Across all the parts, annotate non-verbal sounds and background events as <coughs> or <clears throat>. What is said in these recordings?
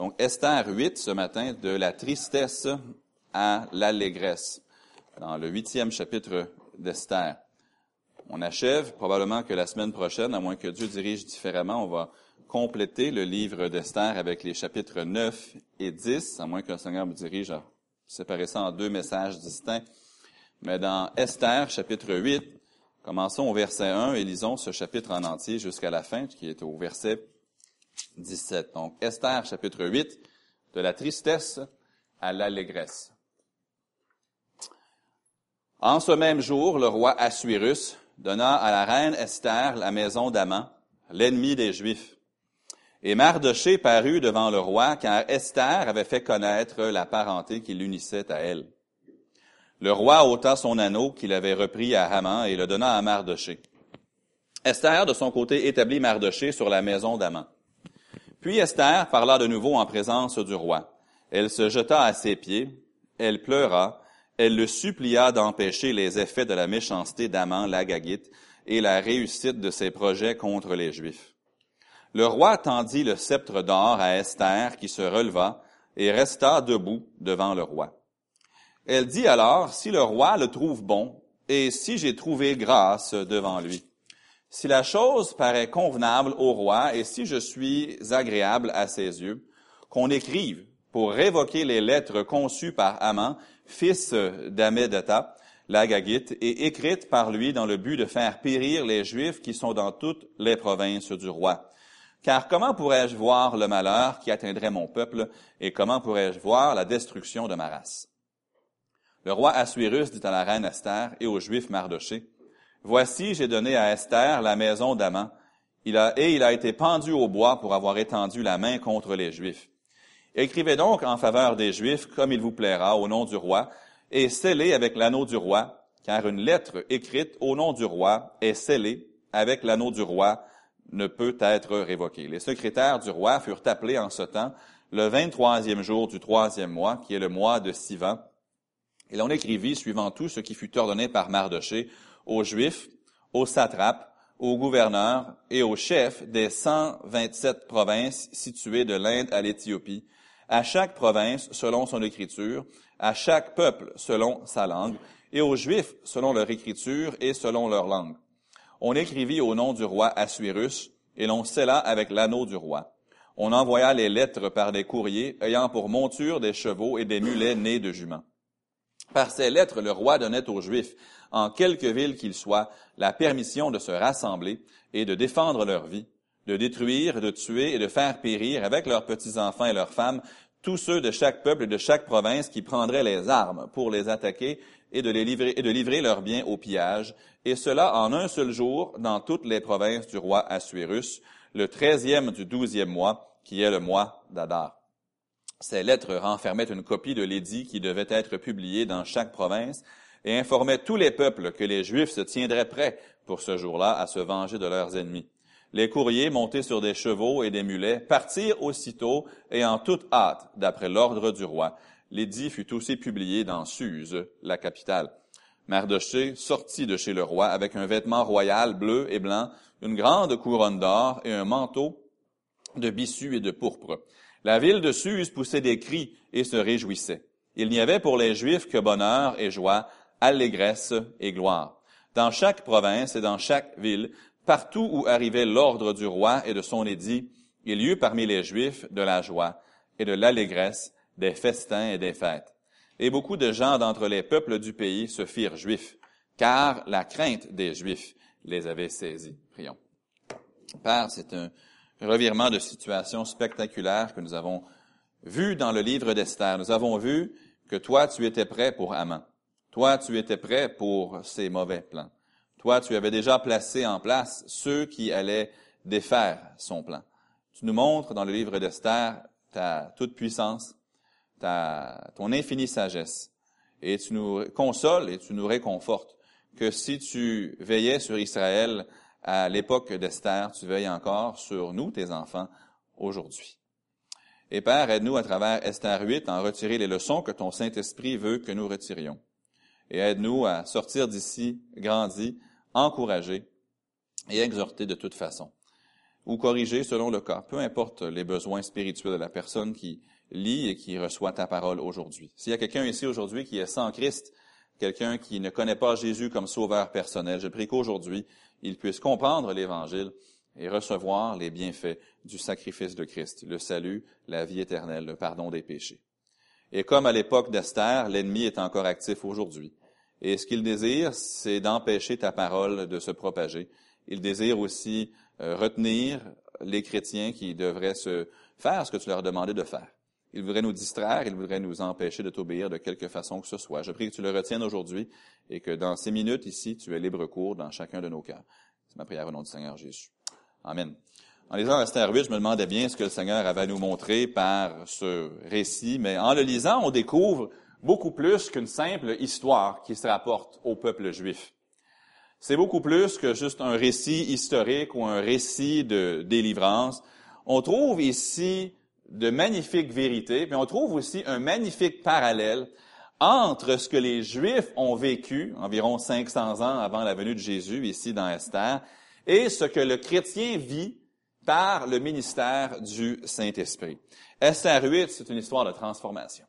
Donc, Esther 8, ce matin, de la tristesse à l'allégresse, dans le huitième chapitre d'Esther. On achève, probablement que la semaine prochaine, à moins que Dieu dirige différemment, on va compléter le livre d'Esther avec les chapitres 9 et 10, à moins que le Seigneur me dirige à séparer ça en deux messages distincts. Mais dans Esther, chapitre 8, commençons au verset 1 et lisons ce chapitre en entier jusqu'à la fin, qui est au verset 17. Donc, Esther, chapitre 8, de la tristesse à l'allégresse. En ce même jour, le roi Assuérus donna à la reine Esther la maison d'Aman, l'ennemi des Juifs. Et Mardoché parut devant le roi, car Esther avait fait connaître la parenté qui l'unissait à elle. Le roi ôta son anneau qu'il avait repris à Haman et le donna à Mardoché. Esther, de son côté, établit Mardoché sur la maison d'Aman. Puis Esther parla de nouveau en présence du roi. Elle se jeta à ses pieds, elle pleura, elle le supplia d'empêcher les effets de la méchanceté d'Aman l'Agagite et la réussite de ses projets contre les Juifs. Le roi tendit le sceptre d'or à Esther qui se releva et resta debout devant le roi. Elle dit alors, si le roi le trouve bon et si j'ai trouvé grâce devant lui, si la chose paraît convenable au roi et si je suis agréable à ses yeux, qu'on écrive pour révoquer les lettres conçues par Aman, fils d'Amedata, l'Agagite, et écrites par lui dans le but de faire périr les Juifs qui sont dans toutes les provinces du roi. Car comment pourrais-je voir le malheur qui atteindrait mon peuple, et comment pourrais-je voir la destruction de ma race? Le roi Assuérus dit à la reine Esther et aux Juifs Mardoché, Voici, j'ai donné à Esther la maison d'Aman, et il a été pendu au bois pour avoir étendu la main contre les Juifs. Écrivez donc en faveur des Juifs comme il vous plaira au nom du roi, et scellez avec l'anneau du roi, car une lettre écrite au nom du roi est scellée avec l'anneau du roi ne peut être révoquée. Les secrétaires du roi furent appelés en ce temps le 23e jour du troisième mois, qui est le mois de Sivan. Et l'on écrivit, suivant tout ce qui fut ordonné par Mardoché, aux Juifs, aux satrapes, aux gouverneurs et aux chefs des 127 provinces situées de l'Inde à l'Éthiopie, à chaque province selon son écriture, à chaque peuple selon sa langue, et aux Juifs selon leur écriture et selon leur langue. On écrivit au nom du roi Assuérus, et l'on scella avec l'anneau du roi. On envoya les lettres par des courriers ayant pour monture des chevaux et des mulets nés de juments. Par ces lettres, le roi donnait aux Juifs, en quelque ville qu'ils soient, la permission de se rassembler et de défendre leur vie, de détruire, de tuer et de faire périr avec leurs petits-enfants et leurs femmes tous ceux de chaque peuple et de chaque province qui prendraient les armes pour les attaquer et de les livrer et de livrer leurs biens au pillage, et cela en un seul jour dans toutes les provinces du roi Assuérus, le treizième du douzième mois, qui est le mois d'Adar. Ces lettres renfermaient une copie de l'édit qui devait être publié dans chaque province et informaient tous les peuples que les Juifs se tiendraient prêts pour ce jour-là à se venger de leurs ennemis. Les courriers, montés sur des chevaux et des mulets, partirent aussitôt et en toute hâte, d'après l'ordre du roi. L'édit fut aussi publié dans Suse, la capitale. Mardoché sortit de chez le roi avec un vêtement royal bleu et blanc, une grande couronne d'or et un manteau de bissu et de pourpre. La ville de Suse poussait des cris et se réjouissait. Il n'y avait pour les Juifs que bonheur et joie, allégresse et gloire. Dans chaque province et dans chaque ville, partout où arrivait l'ordre du roi et de son édit, il y eut parmi les Juifs de la joie et de l'allégresse, des festins et des fêtes. Et beaucoup de gens d'entre les peuples du pays se firent juifs, car la crainte des Juifs les avait saisis. Prions. Père, c'est un revirement de situation spectaculaire que nous avons vu dans le livre d'Esther. Nous avons vu que toi, tu étais prêt pour Haman. Toi, tu étais prêt pour ces mauvais plans. Toi, tu avais déjà placé en place ceux qui allaient défaire son plan. Tu nous montres dans le livre d'Esther ta toute puissance, ta, ton infinie sagesse. Et tu nous consoles et tu nous réconfortes que si tu veillais sur Israël à l'époque d'Esther, tu veilles encore sur nous, tes enfants, aujourd'hui. Et Père, aide-nous à travers Esther 8 à en retirer les leçons que ton Saint-Esprit veut que nous retirions. Et aide-nous à sortir d'ici grandis encourager et exhorter de toute façon. ou corriger selon le cas. Peu importe les besoins spirituels de la personne qui lit et qui reçoit ta parole aujourd'hui. S'il y a quelqu'un ici aujourd'hui qui est sans Christ, quelqu'un qui ne connaît pas Jésus comme sauveur personnel, je prie qu'aujourd'hui, il puisse comprendre l'Évangile et recevoir les bienfaits du sacrifice de Christ, le salut, la vie éternelle, le pardon des péchés. Et comme à l'époque d'Esther, l'ennemi est encore actif aujourd'hui. Et ce qu'il désire, c'est d'empêcher ta parole de se propager. Il désire aussi euh, retenir les chrétiens qui devraient se faire ce que tu leur demandé de faire. Il voudrait nous distraire, il voudrait nous empêcher de t'obéir de quelque façon que ce soit. Je prie que tu le retiennes aujourd'hui et que dans ces minutes ici, tu aies libre cours dans chacun de nos cœurs. C'est ma prière au nom du Seigneur Jésus. Amen. En lisant Esther 8, je me demandais bien ce que le Seigneur avait à nous montrer par ce récit, mais en le lisant, on découvre beaucoup plus qu'une simple histoire qui se rapporte au peuple juif. C'est beaucoup plus que juste un récit historique ou un récit de délivrance. On trouve ici de magnifiques vérités, mais on trouve aussi un magnifique parallèle entre ce que les Juifs ont vécu environ 500 ans avant la venue de Jésus, ici dans Esther, et ce que le chrétien vit par le ministère du Saint-Esprit. Esther 8, c'est une histoire de transformation.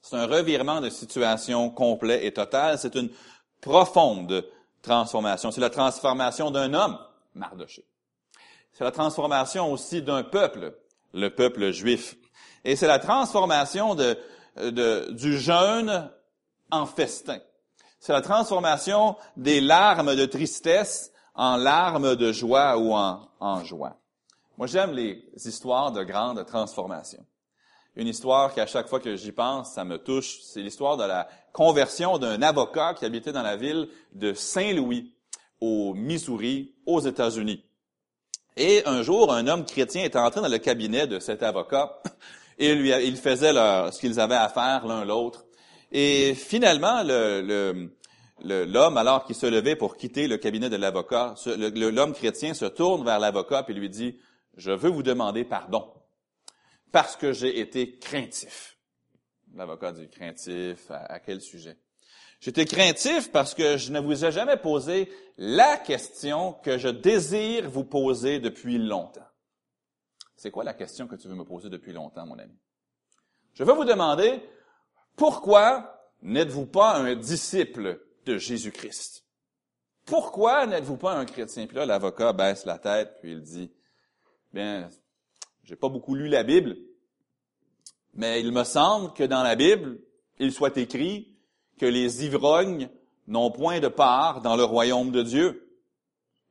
C'est un revirement de situation complet et total. C'est une profonde transformation. C'est la transformation d'un homme, Mardoché. C'est la transformation aussi d'un peuple, le peuple juif. Et c'est la transformation du jeûne en festin. C'est la transformation des larmes de tristesse en larmes de joie ou en, en joie. Moi, j'aime les histoires de grandes transformations. Une histoire qui, à chaque fois que j'y pense, ça me touche. C'est l'histoire de la conversion d'un avocat qui habitait dans la ville de Saint-Louis, au Missouri, aux États-Unis. Et un jour, un homme chrétien est entré dans le cabinet de cet avocat <laughs> et lui, il faisait ce qu'ils avaient à faire l'un l'autre. Et finalement, le, l'homme, alors qu'il se levait pour quitter le cabinet de l'avocat, l'homme chrétien se tourne vers l'avocat et lui dit, je veux vous demander pardon parce que j'ai été craintif. L'avocat dit craintif, à, quel sujet? J'étais craintif parce que je ne vous ai jamais posé la question que je désire vous poser depuis longtemps. C'est quoi la question que tu veux me poser depuis longtemps, mon ami? Je veux vous demander, pourquoi n'êtes-vous pas un disciple de Jésus-Christ? Pourquoi n'êtes-vous pas un chrétien? Puis là, l'avocat baisse la tête, puis il dit, bien, j'ai pas beaucoup lu la Bible, mais il me semble que dans la Bible, il soit écrit que les ivrognes n'ont point de part dans le royaume de Dieu.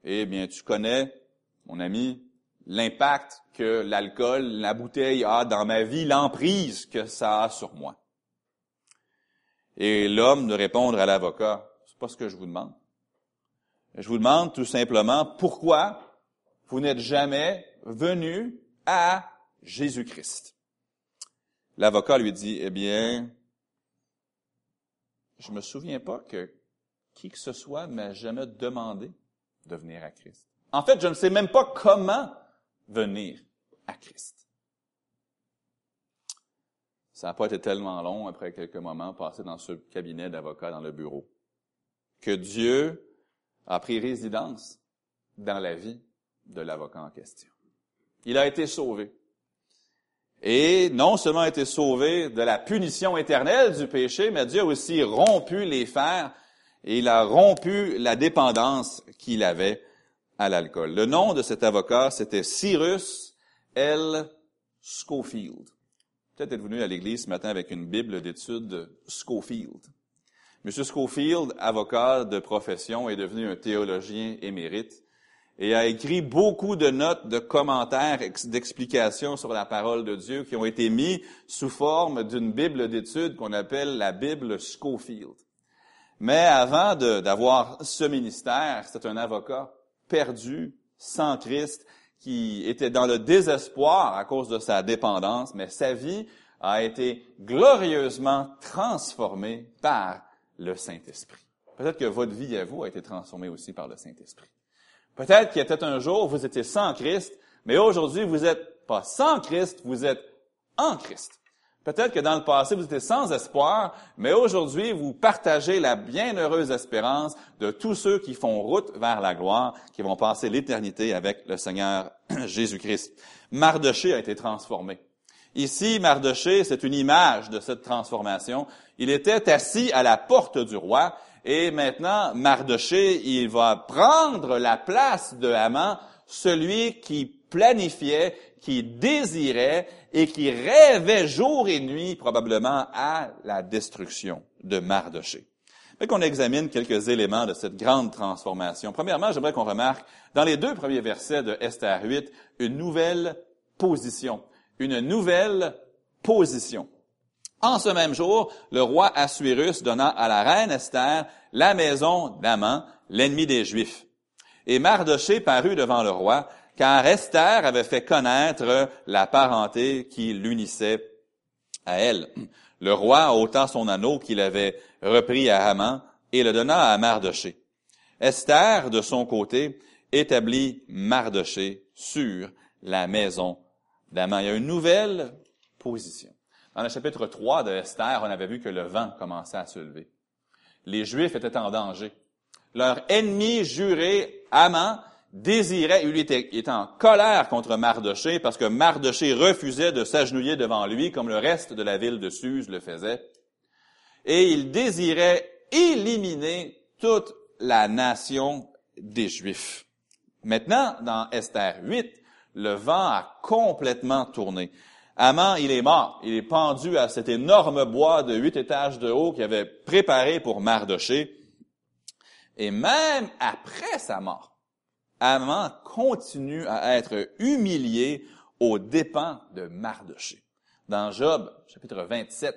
Eh bien, tu connais, mon ami, l'impact que l'alcool, la bouteille a dans ma vie, l'emprise que ça a sur moi. Et l'homme de répondre à l'avocat, c'est pas ce que je vous demande. Je vous demande tout simplement pourquoi vous n'êtes jamais venu à Jésus-Christ? L'avocat lui dit, eh bien, je me souviens pas que qui que ce soit m'a jamais demandé de venir à Christ. En fait, je ne sais même pas comment venir à Christ. Ça n'a pas été tellement long après quelques moments passés dans ce cabinet d'avocat dans le bureau que Dieu a pris résidence dans la vie de l'avocat en question. Il a été sauvé. Et non seulement a été sauvé de la punition éternelle du péché, mais Dieu a aussi rompu les fers et il a rompu la dépendance qu'il avait à l'alcool. Le nom de cet avocat, c'était Cyrus L. Schofield. Peut-être êtes venu à l'église ce matin avec une Bible d'études Schofield. Monsieur Schofield, avocat de profession, est devenu un théologien émérite et a écrit beaucoup de notes, de commentaires, d'explications sur la parole de Dieu qui ont été mis sous forme d'une Bible d'études qu'on appelle la Bible Schofield. Mais avant d'avoir ce ministère, c'était un avocat perdu, sans Christ, qui était dans le désespoir à cause de sa dépendance, mais sa vie a été glorieusement transformée par le Saint-Esprit. Peut-être que votre vie à vous a été transformée aussi par le Saint-Esprit. Peut-être qu'il y a peut-être un jour, vous étiez sans Christ, mais aujourd'hui, vous n'êtes pas sans Christ, vous êtes en Christ. Peut-être que dans le passé, vous étiez sans espoir, mais aujourd'hui, vous partagez la bienheureuse espérance de tous ceux qui font route vers la gloire, qui vont passer l'éternité avec le Seigneur <clears throat> Jésus-Christ. Mardoché a été transformé. Ici, Mardoché, c'est une image de cette transformation. Il était assis à la porte du roi, et maintenant, Mardoché, il va prendre la place de Haman, celui qui planifiait, qui désirait et qui rêvait jour et nuit probablement à la destruction de Mardoché. Mais qu'on examine quelques éléments de cette grande transformation. Premièrement, j'aimerais qu'on remarque dans les deux premiers versets de Esther 8 une nouvelle position. Une nouvelle position. En ce même jour, le roi Assuérus donna à la reine Esther la maison d'Aman, l'ennemi des Juifs. Et Mardoché parut devant le roi, car Esther avait fait connaître la parenté qui l'unissait à elle. Le roi ôta son anneau qu'il avait repris à Haman et le donna à Mardoché. Esther, de son côté, établit Mardoché sur la maison d'Aman. Il y a une nouvelle position. Dans le chapitre 3 de Esther, on avait vu que le vent commençait à se lever. Les Juifs étaient en danger. Leur ennemi juré, Haman, désirait, était, était en colère contre Mardoché parce que Mardoché refusait de s'agenouiller devant lui comme le reste de la ville de Suse le faisait. Et il désirait éliminer toute la nation des Juifs. Maintenant, dans Esther 8, le vent a complètement tourné. Aman, il est mort. Il est pendu à cet énorme bois de huit étages de haut qu'il avait préparé pour Mardoché. Et même après sa mort, Aman continue à être humilié aux dépens de Mardoché. Dans Job, chapitre 27,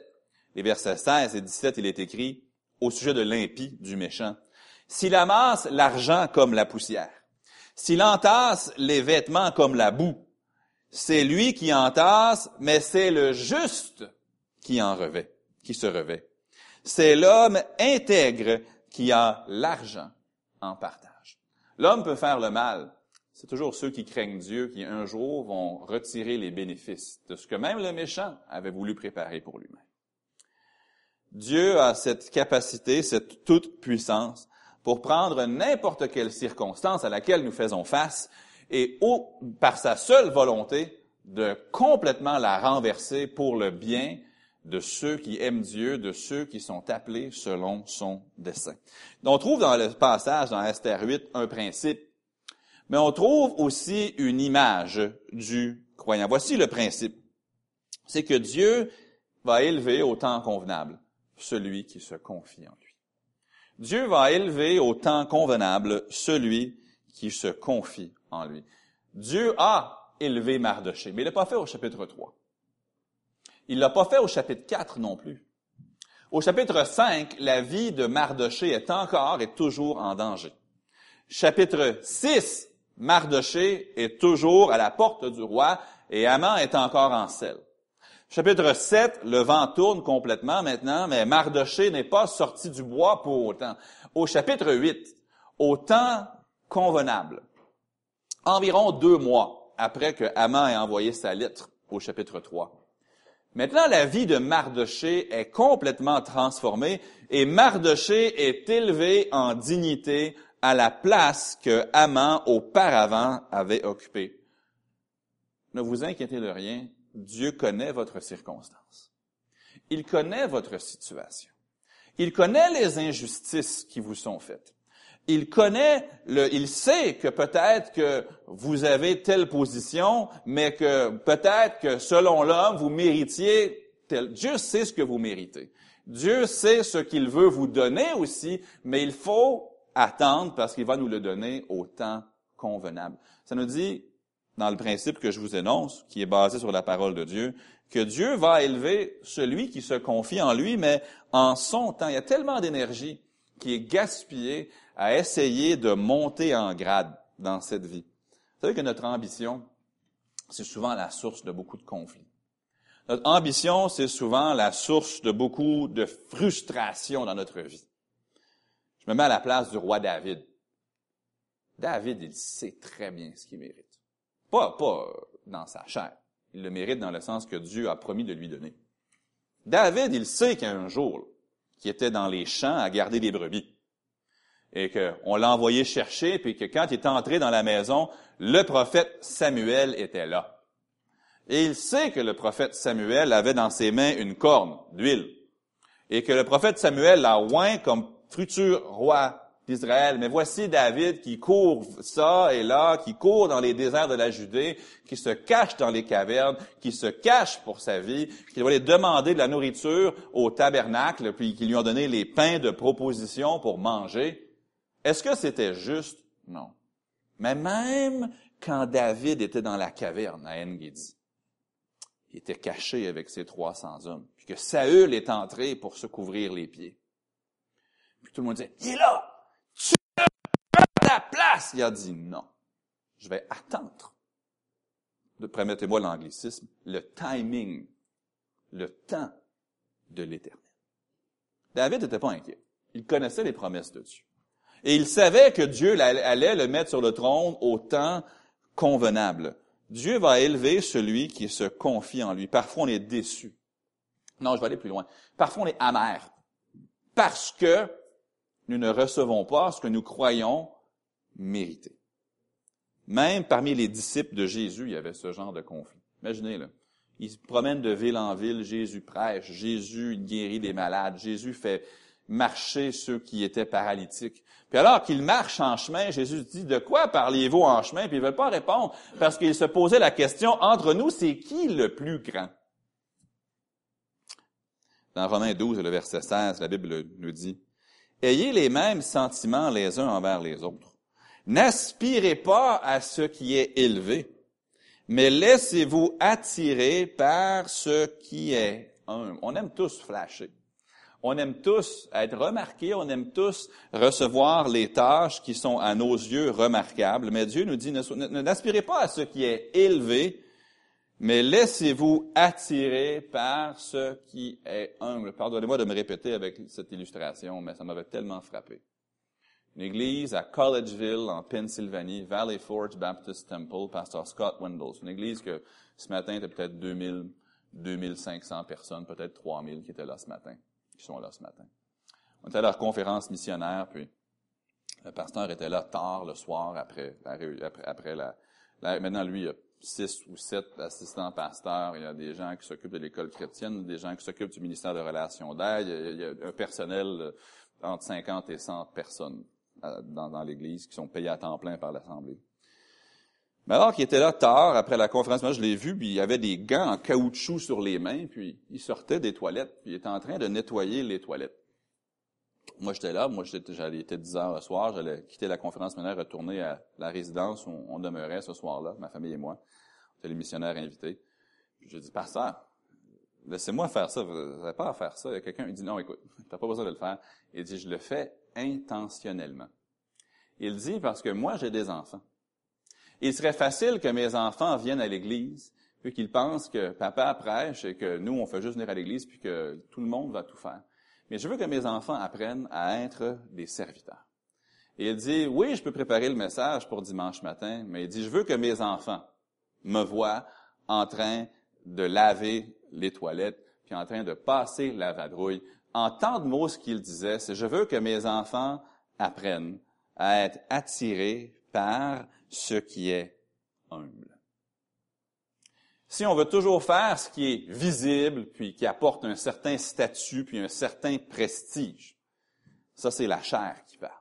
les versets 16 et 17, il est écrit au sujet de l'impie, du méchant. S'il amasse l'argent comme la poussière, s'il entasse les vêtements comme la boue, c'est lui qui entasse, mais c'est le juste qui en revêt, qui se revêt. C'est l'homme intègre qui a l'argent en partage. L'homme peut faire le mal. C'est toujours ceux qui craignent Dieu qui un jour vont retirer les bénéfices de ce que même le méchant avait voulu préparer pour lui-même. Dieu a cette capacité, cette toute puissance pour prendre n'importe quelle circonstance à laquelle nous faisons face et par sa seule volonté de complètement la renverser pour le bien de ceux qui aiment Dieu, de ceux qui sont appelés selon son dessein. On trouve dans le passage, dans Esther 8, un principe, mais on trouve aussi une image du croyant. Voici le principe. C'est que Dieu va élever au temps convenable celui qui se confie en lui. Dieu va élever au temps convenable celui qui se confie en lui. Dieu a élevé Mardoché, mais il l'a pas fait au chapitre 3. Il l'a pas fait au chapitre 4 non plus. Au chapitre 5, la vie de Mardoché est encore et toujours en danger. Chapitre 6, Mardoché est toujours à la porte du roi et Haman est encore en selle. Chapitre 7, le vent tourne complètement maintenant, mais Mardoché n'est pas sorti du bois pour autant. Au chapitre 8, au temps convenable, environ deux mois après que Haman ait envoyé sa lettre au chapitre 3, Maintenant, la vie de Mardoché est complètement transformée et Mardoché est élevé en dignité à la place que Haman auparavant avait occupée. Ne vous inquiétez de rien, Dieu connaît votre circonstance. Il connaît votre situation. Il connaît les injustices qui vous sont faites il connaît, le, il sait que peut-être que vous avez telle position, mais que peut-être que selon l'homme, vous méritiez tel. Dieu sait ce que vous méritez. Dieu sait ce qu'il veut vous donner aussi, mais il faut attendre parce qu'il va nous le donner au temps convenable. Ça nous dit, dans le principe que je vous énonce, qui est basé sur la parole de Dieu, que Dieu va élever celui qui se confie en lui, mais en son temps. Il y a tellement d'énergie qui est gaspillée à essayer de monter en grade dans cette vie. Vous savez que notre ambition, c'est souvent la source de beaucoup de conflits. Notre ambition, c'est souvent la source de beaucoup de frustration dans notre vie. Je me mets à la place du roi David. David, il sait très bien ce qu'il mérite. Pas, pas dans sa chair. Il le mérite dans le sens que Dieu a promis de lui donner. David, il sait qu'il y a un jour qui était dans les champs à garder des brebis. Et qu'on l'a envoyé chercher, puis que quand il est entré dans la maison, le prophète Samuel était là. Et il sait que le prophète Samuel avait dans ses mains une corne d'huile. Et que le prophète Samuel l'a oint comme futur roi d'Israël. Mais voici David qui court ça et là, qui court dans les déserts de la Judée, qui se cache dans les cavernes, qui se cache pour sa vie, qui doit aller demander de la nourriture au tabernacle, puis qui lui ont donné les pains de proposition pour manger. Est-ce que c'était juste? Non. Mais même quand David était dans la caverne à En-Gedi, il était caché avec ses 300 hommes, puis que Saül est entré pour se couvrir les pieds. Puis tout le monde disait, il est là! Tu ta place! Il a dit non. Je vais attendre. Permettez-moi l'anglicisme. Le timing. Le temps de l'éternel. David n'était pas inquiet. Il connaissait les promesses de Dieu. Et il savait que Dieu allait le mettre sur le trône au temps convenable. Dieu va élever celui qui se confie en lui. Parfois, on est déçu. Non, je vais aller plus loin. Parfois, on est amer. Parce que nous ne recevons pas ce que nous croyons mériter. Même parmi les disciples de Jésus, il y avait ce genre de conflit. Imaginez, là. Ils se promènent de ville en ville, Jésus prêche, Jésus guérit des malades, Jésus fait marcher ceux qui étaient paralytiques. Puis alors qu'ils marchent en chemin, Jésus dit, de quoi parliez-vous en chemin? Puis ils veulent pas répondre parce qu'ils se posaient la question, entre nous, c'est qui le plus grand? Dans Romains 12, le verset 16, la Bible nous dit, Ayez les mêmes sentiments les uns envers les autres. N'aspirez pas à ce qui est élevé, mais laissez-vous attirer par ce qui est humble. On aime tous flasher. On aime tous être remarqués, on aime tous recevoir les tâches qui sont à nos yeux remarquables, mais Dieu nous dit, n'aspirez pas à ce qui est élevé, mais laissez-vous attirer par ce qui est humble. Pardonnez-moi de me répéter avec cette illustration, mais ça m'avait tellement frappé. Une église à Collegeville, en Pennsylvanie, Valley Forge Baptist Temple, pasteur Scott Wendell. Une église que ce matin, il y peut-être 2000, 2500 personnes, peut-être 3000 qui étaient là ce matin, qui sont là ce matin. On était à leur conférence missionnaire, puis le pasteur était là tard le soir après, la, maintenant lui, il a six ou sept assistants pasteurs, il y a des gens qui s'occupent de l'école chrétienne, des gens qui s'occupent du ministère de Relations d'aide, il, y a un personnel entre 50 et 100 personnes euh, dans, dans l'Église qui sont payées à temps plein par l'Assemblée. Mais alors qu'il était là tard, après la conférence, moi je l'ai vu, puis il avait des gants en caoutchouc sur les mains, puis il sortait des toilettes, puis il était en train de nettoyer les toilettes. Moi, j'étais là. Moi, j'allais, était 10 heures le soir. J'allais quitter la conférence maintenant, retourner à la résidence où on demeurait ce soir-là, ma famille et moi. C'était les missionnaires invités. Puis j'ai dit, pasteur, laissez-moi faire ça. Vous n'avez pas à faire ça. A quelqu'un, il dit, non, écoute, t'as pas besoin de le faire. Il dit, je le fais intentionnellement. Il dit, parce que moi, j'ai des enfants. Il serait facile que mes enfants viennent à l'église, puis qu'ils pensent que papa prêche et que nous, on fait juste venir à l'église, puis que tout le monde va tout faire. Mais je veux que mes enfants apprennent à être des serviteurs. Et il dit, oui, je peux préparer le message pour dimanche matin, mais il dit, je veux que mes enfants me voient en train de laver les toilettes, puis en train de passer la vadrouille. En tant de mots, ce qu'il disait, c'est, je veux que mes enfants apprennent à être attirés par ce qui est humble. Si on veut toujours faire ce qui est visible, puis qui apporte un certain statut, puis un certain prestige, ça c'est la chair qui parle.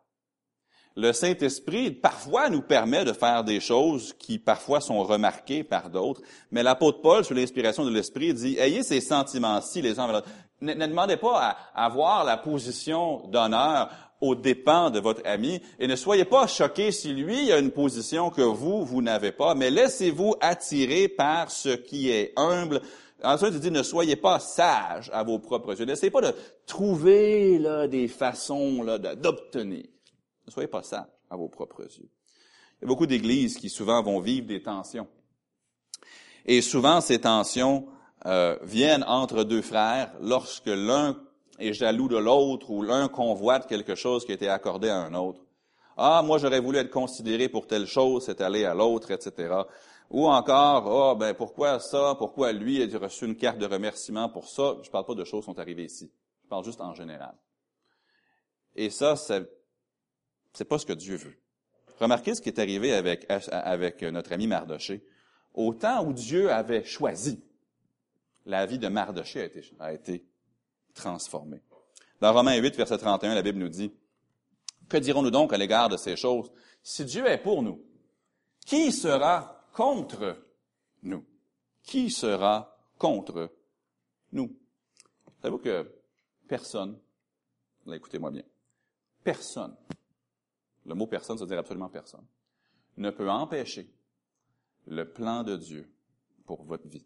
Le Saint-Esprit, parfois, nous permet de faire des choses qui, parfois, sont remarquées par d'autres. Mais l'apôtre Paul, sous l'inspiration de l'Esprit, dit, ayez ces sentiments-ci les uns envers les Ne, ne demandez pas à avoir la position d'honneur aux dépens de votre ami et ne soyez pas choqués si lui a une position que vous, vous n'avez pas, mais laissez-vous attirer par ce qui est humble. Ensuite, il dit, ne soyez pas sages à vos propres yeux. N'essayez pas de trouver là, des façons là, d'obtenir. Ne soyez pas sages à vos propres yeux. Il y a beaucoup d'églises qui souvent vont vivre des tensions. Et souvent, ces tensions euh, viennent entre deux frères lorsque l'un est jaloux de l'autre ou l'un convoite quelque chose qui a été accordé à un autre. Ah, moi j'aurais voulu être considéré pour telle chose, c'est aller à l'autre, etc. Ou encore, oh, ben, pourquoi ça? Pourquoi lui a reçu une carte de remerciement pour ça? Je parle pas de choses qui sont arrivées ici. Je parle juste en général. Et ça, c'est pas ce que Dieu veut. Remarquez ce qui est arrivé avec, avec notre ami Mardoché. Au temps où Dieu avait choisi, la vie de Mardoché a été, a été transformée. Dans Romains 8, verset 31, la Bible nous dit, Que dirons-nous donc à l'égard de ces choses? Si Dieu est pour nous, qui sera contre nous? Qui sera contre nous? Savez-vous que personne, écoutez-moi bien, personne, le mot personne, ça veut dire absolument personne, ne peut empêcher le plan de Dieu pour votre vie.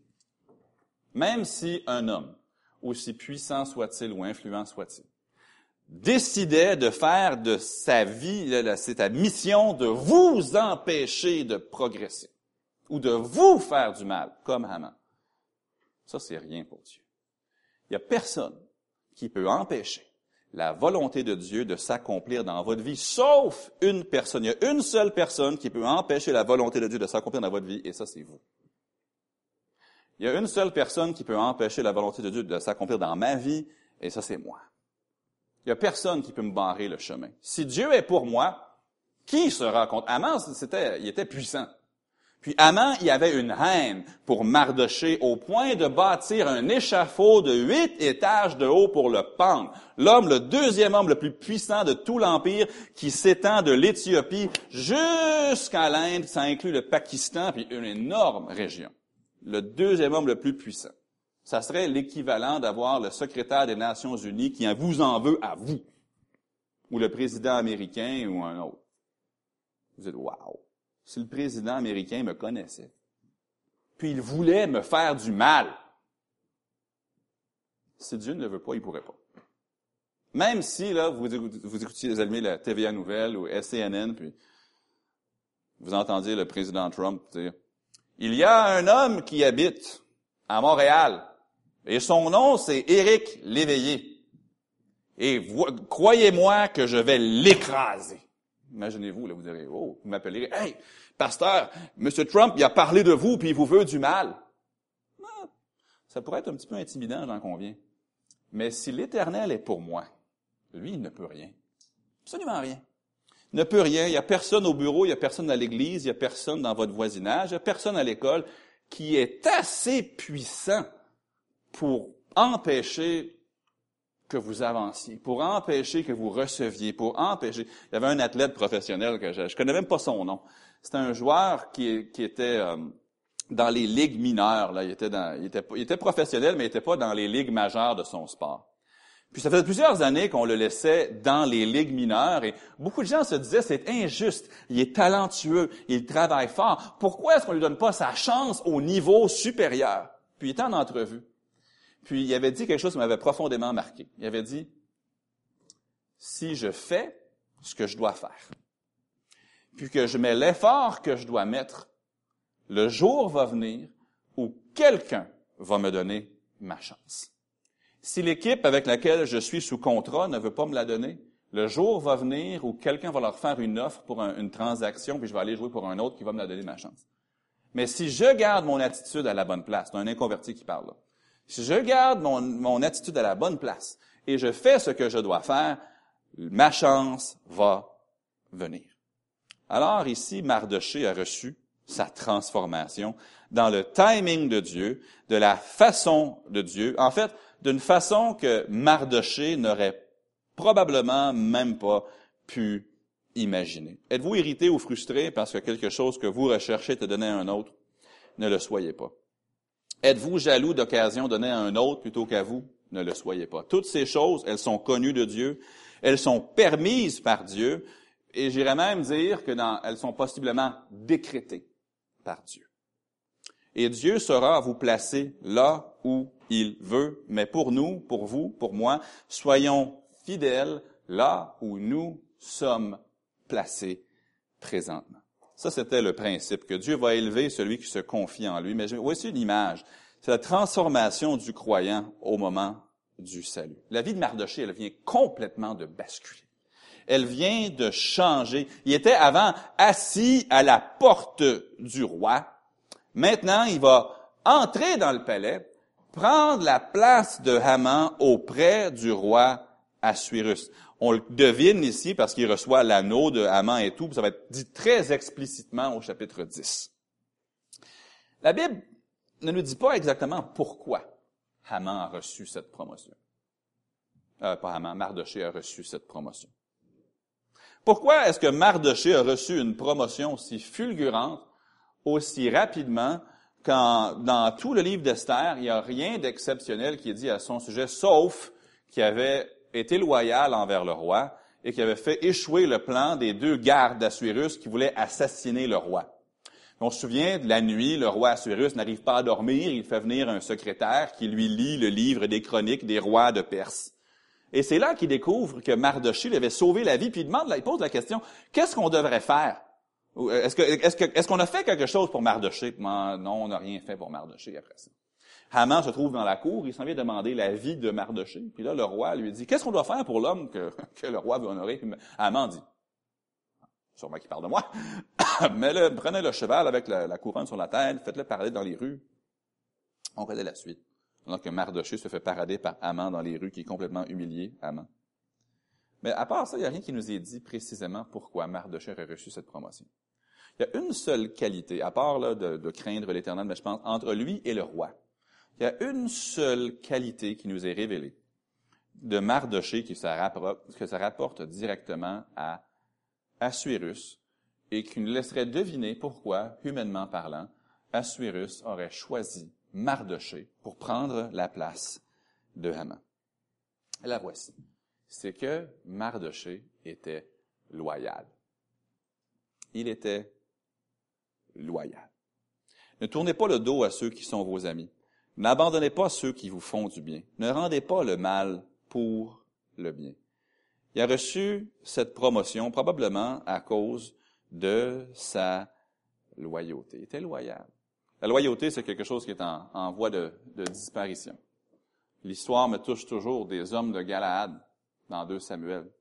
Même si un homme, aussi puissant soit-il ou influent soit-il, décidait de faire de sa vie, c'est sa mission de vous empêcher de progresser ou de vous faire du mal, comme Haman. Ça, c'est rien pour Dieu. Il n'y a personne qui peut empêcher la volonté de Dieu de s'accomplir dans votre vie, sauf une personne. Il y a une seule personne qui peut empêcher la volonté de Dieu de s'accomplir dans votre vie, et ça, c'est vous. Il y a une seule personne qui peut empêcher la volonté de Dieu de s'accomplir dans ma vie, et ça, c'est moi. Il n'y a personne qui peut me barrer le chemin. Si Dieu est pour moi, qui sera contre? Aman, c'était, il était puissant. Puis Aman, il avait une haine pour Mardoché au point de bâtir un échafaud de huit étages de haut pour le pendre. L'homme, le deuxième homme le plus puissant de tout l'Empire qui s'étend de l'Éthiopie jusqu'à l'Inde, ça inclut le Pakistan, puis une énorme région. Le deuxième homme le plus puissant. Ça serait l'équivalent d'avoir le secrétaire des Nations Unies qui vous en veut à vous, ou le président américain ou un autre. Vous dites, wow si le président américain me connaissait, puis il voulait me faire du mal, si Dieu ne le veut pas, il pourrait pas. Même si, là, vous, vous écoutiez, les amis, la TVA Nouvelle ou SCNN, puis vous entendiez le président Trump dire, il y a un homme qui habite à Montréal, et son nom, c'est Éric Léveillé. Et croyez-moi que je vais l'écraser. Imaginez-vous, là, vous direz, oh, vous m'appellerez, hey, pasteur, M. Trump, il a parlé de vous, puis il vous veut du mal. ça pourrait être un petit peu intimidant, j'en conviens. Mais si l'Éternel est pour moi, lui, il ne peut rien. Absolument rien. Ne peut rien. Il n'y a personne au bureau, il n'y a personne à l'église, il n'y a personne dans votre voisinage, il n'y a personne à l'école qui est assez puissant pour empêcher que vous avanciez, pour empêcher que vous receviez, pour empêcher. Il y avait un athlète professionnel que je, je connais même pas son nom. C'était un joueur qui, était euh, dans les ligues mineures. Là. Il, était dans, il était professionnel, mais il n'était pas dans les ligues majeures de son sport. Puis ça faisait plusieurs années qu'on le laissait dans les ligues mineures et beaucoup de gens se disaient c'est injuste, il est talentueux, il travaille fort. Pourquoi est-ce qu'on lui donne pas sa chance au niveau supérieur? Puis il était en entrevue. Puis il avait dit quelque chose qui m'avait profondément marqué. Il avait dit, si je fais ce que je dois faire, puis que je mets l'effort que je dois mettre, le jour va venir où quelqu'un va me donner ma chance. Si l'équipe avec laquelle je suis sous contrat ne veut pas me la donner, le jour va venir où quelqu'un va leur faire une offre pour une transaction, puis je vais aller jouer pour un autre qui va me la donner ma chance. Mais si je garde mon attitude à la bonne place, c'est un inconverti qui parle là, si je garde mon, attitude à la bonne place et je fais ce que je dois faire, ma chance va venir. Alors ici, Mardoché a reçu sa transformation dans le timing de Dieu, de la façon de Dieu, en fait, d'une façon que Mardoché n'aurait probablement même pas pu imaginer. Êtes-vous irrité ou frustré parce que quelque chose que vous recherchez te donner à un autre? Ne le soyez pas. Êtes-vous jaloux d'occasion donnée à un autre plutôt qu'à vous? Ne le soyez pas. Toutes ces choses, elles sont connues de Dieu, elles sont permises par Dieu, et j'irais même dire que elles sont possiblement décrétées par Dieu. Et Dieu saura vous placer là où il veut, mais pour nous, pour vous, pour moi, soyons fidèles là où nous sommes placés présentement. Ça, c'était le principe, que Dieu va élever celui qui se confie en lui. Mais voici une image. C'est la transformation du croyant au moment du salut. La vie de Mardoché, elle vient complètement de basculer. Elle vient de changer. Il était avant assis à la porte du roi, Maintenant, il va entrer dans le palais, prendre la place de Haman auprès du roi Assuérus. On le devine ici parce qu'il reçoit l'anneau de Haman et tout, ça va être dit très explicitement au chapitre 10. La Bible ne nous dit pas exactement pourquoi Haman a reçu cette promotion. Euh, pas Haman, Mardoché a reçu cette promotion. Pourquoi est-ce que Mardoché a reçu une promotion aussi fulgurante, aussi rapidement, quand dans tout le livre d'Esther, il n'y a rien d'exceptionnel qui est dit à son sujet, sauf qu'il avait été loyal envers le roi et qu'il avait fait échouer le plan des deux gardes d'Assuérus qui voulaient assassiner le roi. On se souvient de la nuit, le roi Assuérus n'arrive pas à dormir, il fait venir un secrétaire qui lui lit le livre des chroniques des rois de Perse. Et c'est là qu'il découvre que Mardoché lui avait sauvé la vie, puis il demande, il pose la question, qu'est-ce qu'on devrait faire? Est-ce que, est-ce qu'on a fait quelque chose pour Mardoché? Non, on n'a rien fait pour Mardoché après ça. Haman se trouve dans la cour, il s'en vient demander la vie de Mardoché. Puis là, le roi lui dit, qu'est-ce qu'on doit faire pour l'homme que, <laughs> le roi veut honorer? Haman dit, sûrement qu'il parle de moi, <coughs> mais le, prenez le cheval avec la, couronne sur la tête, faites-le parler dans les rues. On connaît la suite. Donc, Mardoché se fait parader par Haman dans les rues, qui est complètement humilié, Haman. Mais à part ça, il n'y a rien qui nous est dit précisément pourquoi Mardoché aurait reçu cette promotion. Il y a une seule qualité, à part là, de, craindre l'Éternel, mais je pense, entre lui et le roi. Il y a une seule qualité qui nous est révélée de Mardoché qui se rapporte, que ça rapporte directement à Assuérus et qui nous laisserait deviner pourquoi, humainement parlant, Assuérus aurait choisi Mardoché pour prendre la place de Haman. la voici. C'est que Mardoché était loyal. Il était loyal. Ne tournez pas le dos à ceux qui sont vos amis. N'abandonnez pas ceux qui vous font du bien. Ne rendez pas le mal pour le bien. Il a reçu cette promotion probablement à cause de sa loyauté. Il était loyal. La loyauté, c'est quelque chose qui est en, voie de, de disparition. L'histoire me touche toujours des hommes de Galaad dans 2 Samuel,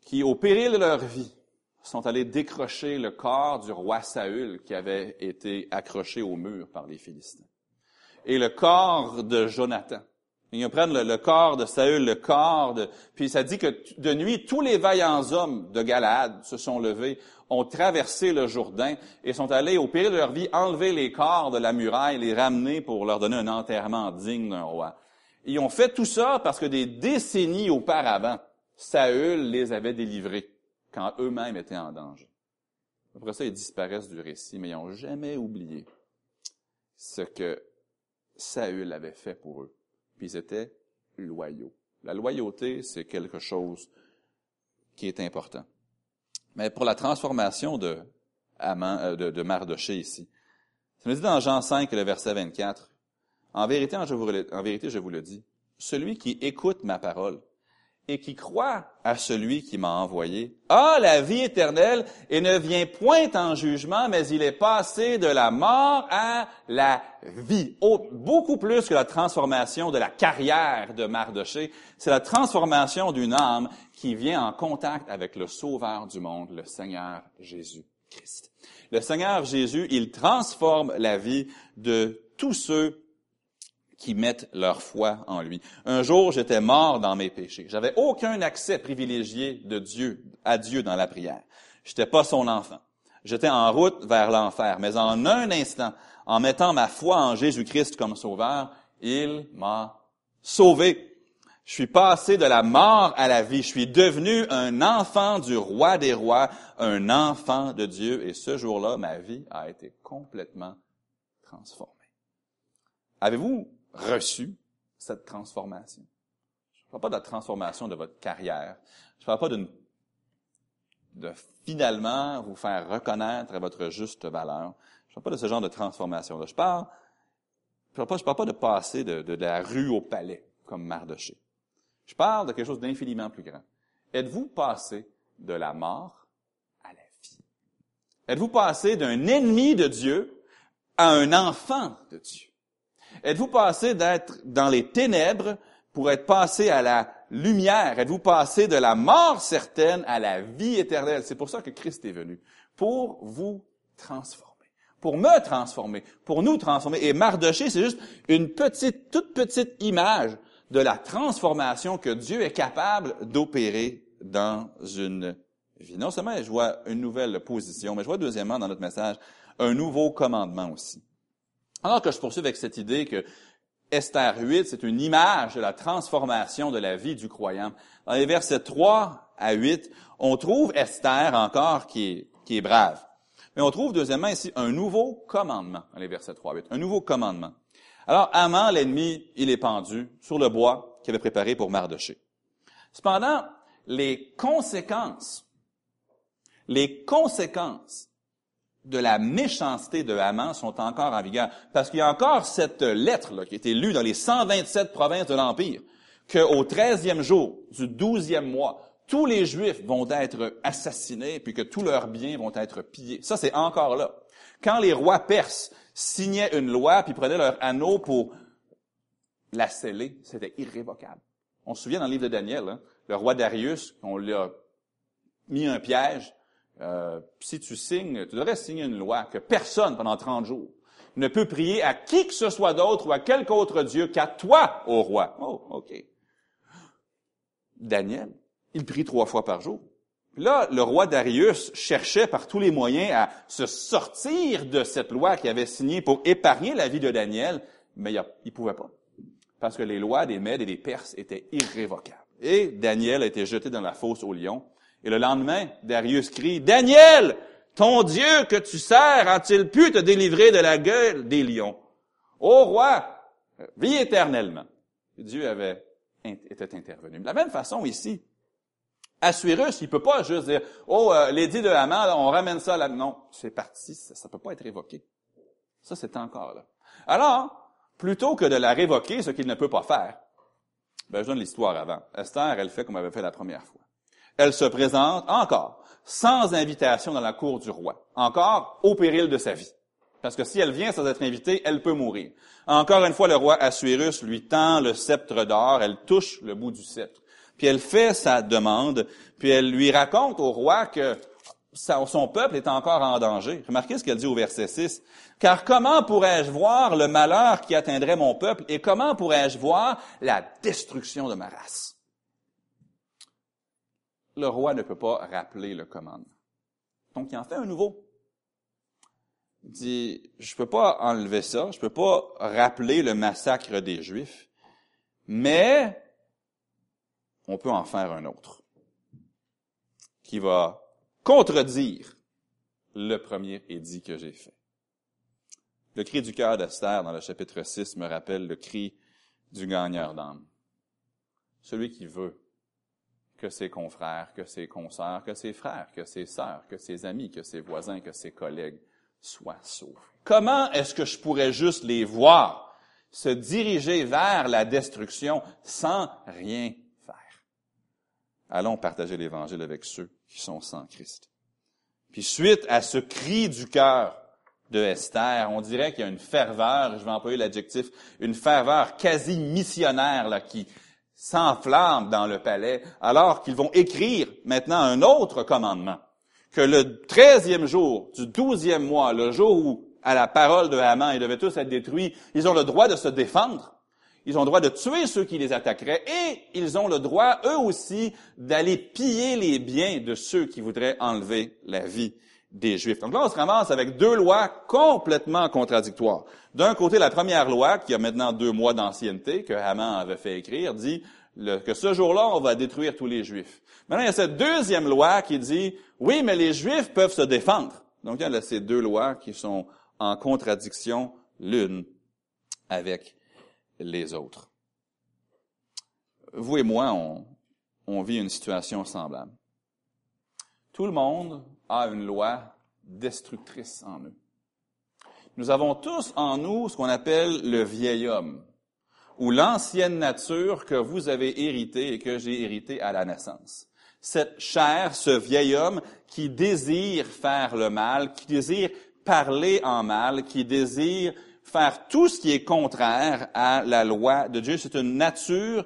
qui, au péril de leur vie, sont allés décrocher le corps du roi Saül qui avait été accroché au mur par les Philistins. Et le corps de Jonathan, ils prennent le, corps de Saül, le corps de... Puis ça dit que de nuit, tous les vaillants hommes de Galade se sont levés, ont traversé le Jourdain et sont allés, au péril de leur vie, enlever les corps de la muraille, les ramener pour leur donner un enterrement digne d'un roi. Ils ont fait tout ça parce que des décennies auparavant, Saül les avait délivrés quand eux-mêmes étaient en danger. Après ça, ils disparaissent du récit, mais ils n'ont jamais oublié ce que Saül avait fait pour eux ils étaient loyaux. La loyauté, c'est quelque chose qui est important. Mais pour la transformation de, euh, de, de Mardoché ici, ça nous dit dans Jean 5, le verset 24, en vérité, en vérité, je vous le dis, celui qui écoute ma parole et qui croit à celui qui m'a envoyé a la vie éternelle et ne vient point en jugement, mais il est passé de la mort à la vie. beaucoup plus que la transformation de la carrière de Mardoché, c'est la transformation d'une âme qui vient en contact avec le Sauveur du monde, le Seigneur Jésus-Christ. Le Seigneur Jésus, il transforme la vie de tous ceux qui mettent leur foi en lui. Un jour, j'étais mort dans mes péchés. J'avais aucun accès privilégié de Dieu, à Dieu dans la prière. J'étais pas son enfant. J'étais en route vers l'enfer. Mais en un instant, en mettant ma foi en Jésus-Christ comme sauveur, il m'a sauvé. Je suis passé de la mort à la vie. Je suis devenu un enfant du roi des rois, un enfant de Dieu. Et ce jour-là, ma vie a été complètement transformée. Avez-vous reçu cette transformation. Je ne parle pas de la transformation de votre carrière. Je ne parle pas de finalement vous faire reconnaître votre juste valeur. Je ne parle pas de ce genre de transformation-là. Je parle, je parle pas, parle pas de passer de, de, la rue au palais, comme Mardoché. Je parle de quelque chose d'infiniment plus grand. Êtes-vous passé de la mort à la vie? Êtes-vous passé d'un ennemi de Dieu à un enfant de Dieu? Êtes-vous passé d'être dans les ténèbres pour être passé à la lumière? Êtes-vous passé de la mort certaine à la vie éternelle? C'est pour ça que Christ est venu, pour vous transformer, pour me transformer, pour nous transformer. Et Mardoché, c'est juste une petite, toute petite image de la transformation que Dieu est capable d'opérer dans une vie. Non seulement je vois une nouvelle position, mais je vois deuxièmement dans notre message un nouveau commandement aussi. Alors que je poursuis avec cette idée que Esther 8, c'est une image de la transformation de la vie du croyant. Dans les versets 3 à 8, on trouve Esther encore qui est, brave. Mais on trouve deuxièmement ici un nouveau commandement dans les versets 3 à 8. Un nouveau commandement. Alors, Haman, l'ennemi, il est pendu sur le bois qu'il avait préparé pour Mardoché. Cependant, les conséquences, les conséquences de la méchanceté de Haman sont encore en vigueur. Parce qu'il y a encore cette lettre qui a été lue dans les 127 provinces de l'Empire, qu'au 13e jour du 12e mois, tous les Juifs vont être assassinés, puis que tous leurs biens vont être pillés. Ça, c'est encore là. Quand les rois perses signaient une loi, puis prenaient leur anneau pour la sceller, c'était irrévocable. On se souvient dans le livre de Daniel, hein, le roi Darius, on lui a mis un piège, euh, si tu signes, tu devrais signer une loi que personne, pendant 30 jours, ne peut prier à qui que ce soit d'autre ou à quelque autre Dieu qu'à toi, ô roi. Oh, OK. Daniel, il prie trois fois par jour. là, le roi Darius cherchait par tous les moyens à se sortir de cette loi qu'il avait signée pour épargner la vie de Daniel, mais il ne pouvait pas. Parce que les lois des Mèdes et des Perses étaient irrévocables. Et Daniel a été jeté dans la fosse au lion. Et le lendemain, Darius crie, Daniel, ton Dieu que tu sers a-t-il pu te délivrer de la gueule des lions? Ô roi, vis éternellement. Dieu avait était intervenu. De la même façon ici, Assuérus, il peut pas juste dire, oh, euh, l'édit de Haman, on ramène ça là. Non, c'est parti, ça, ne peut pas être révoqué. Ça, c'est encore là. Alors, plutôt que de la révoquer, ce qu'il ne peut pas faire, ben, je donne l'histoire avant. Esther, elle fait comme elle avait fait la première fois elle se présente encore sans invitation dans la cour du roi, encore au péril de sa vie. Parce que si elle vient sans être invitée, elle peut mourir. Encore une fois, le roi Assuérus lui tend le sceptre d'or, elle touche le bout du sceptre. Puis elle fait sa demande, puis elle lui raconte au roi que son peuple est encore en danger. Remarquez ce qu'elle dit au verset 6. Car comment pourrais-je voir le malheur qui atteindrait mon peuple et comment pourrais-je voir la destruction de ma race? Le roi ne peut pas rappeler le commandement. Donc, il en fait un nouveau. Il dit, je peux pas enlever ça, je peux pas rappeler le massacre des Juifs, mais on peut en faire un autre qui va contredire le premier édit que j'ai fait. Le cri du cœur d'Esther dans le chapitre 6 me rappelle le cri du gagneur d'âme. Celui qui veut que ses confrères, que ses consoeurs, que ses frères, que ses sœurs, que ses amis, que ses voisins, que ses collègues soient sauvés. Comment est-ce que je pourrais juste les voir se diriger vers la destruction sans rien faire? Allons partager l'Évangile avec ceux qui sont sans Christ. Puis suite à ce cri du cœur de Esther, on dirait qu'il y a une ferveur, je vais employer l'adjectif, une ferveur quasi missionnaire là, qui, s'enflamment dans le palais, alors qu'ils vont écrire maintenant un autre commandement, que le treizième jour du douzième mois, le jour où, à la parole de Haman, ils devaient tous être détruits, ils ont le droit de se défendre, ils ont le droit de tuer ceux qui les attaqueraient, et ils ont le droit, eux aussi, d'aller piller les biens de ceux qui voudraient enlever la vie Donc là, on se ramasse avec deux lois complètement contradictoires. D'un côté, la première loi, qui a maintenant deux mois d'ancienneté, que Haman avait fait écrire, dit que ce jour-là, on va détruire tous les Juifs. Maintenant, il y a cette deuxième loi qui dit, oui, mais les Juifs peuvent se défendre. Donc, il y a ces deux lois qui sont en contradiction l'une avec les autres. Vous et moi, on vit une situation semblable. Tout le monde a une loi destructrice en eux. Nous avons tous en nous ce qu'on appelle le vieil homme, ou l'ancienne nature que vous avez héritée et que j'ai héritée à la naissance. Cette chair, ce vieil homme qui désire faire le mal, qui désire parler en mal, qui désire faire tout ce qui est contraire à la loi de Dieu. C'est une nature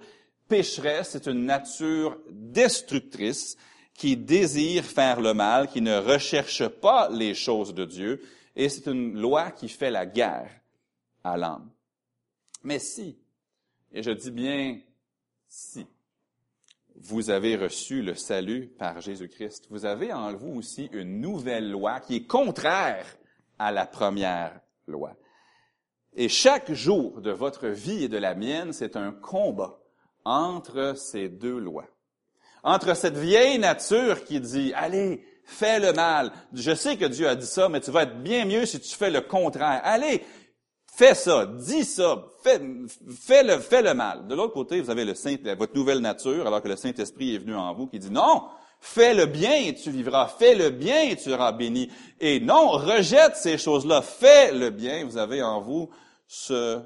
pécheresse, c'est une nature destructrice qui désire faire le mal, qui ne recherche pas les choses de Dieu Et c'est une loi qui fait la guerre à l'âme. Mais si, et je dis bien si, vous avez reçu le salut par Jésus-Christ, vous avez en vous aussi une nouvelle loi qui est contraire à la première loi. Et chaque jour de votre vie et de la mienne, c'est un combat entre ces deux lois. Entre cette vieille nature qui dit, allez, fais le mal. Je sais que Dieu a dit ça, mais tu vas être bien mieux si tu fais le contraire. Allez, fais ça, dis ça, fais, fais, le, fais le mal. De l'autre côté, vous avez le Saint, votre nouvelle nature, alors que le Saint-Esprit est venu en vous, qui dit non, fais le bien et tu vivras, fais le bien et tu seras béni. Et non, rejette ces choses-là, fais le bien, vous avez en vous ce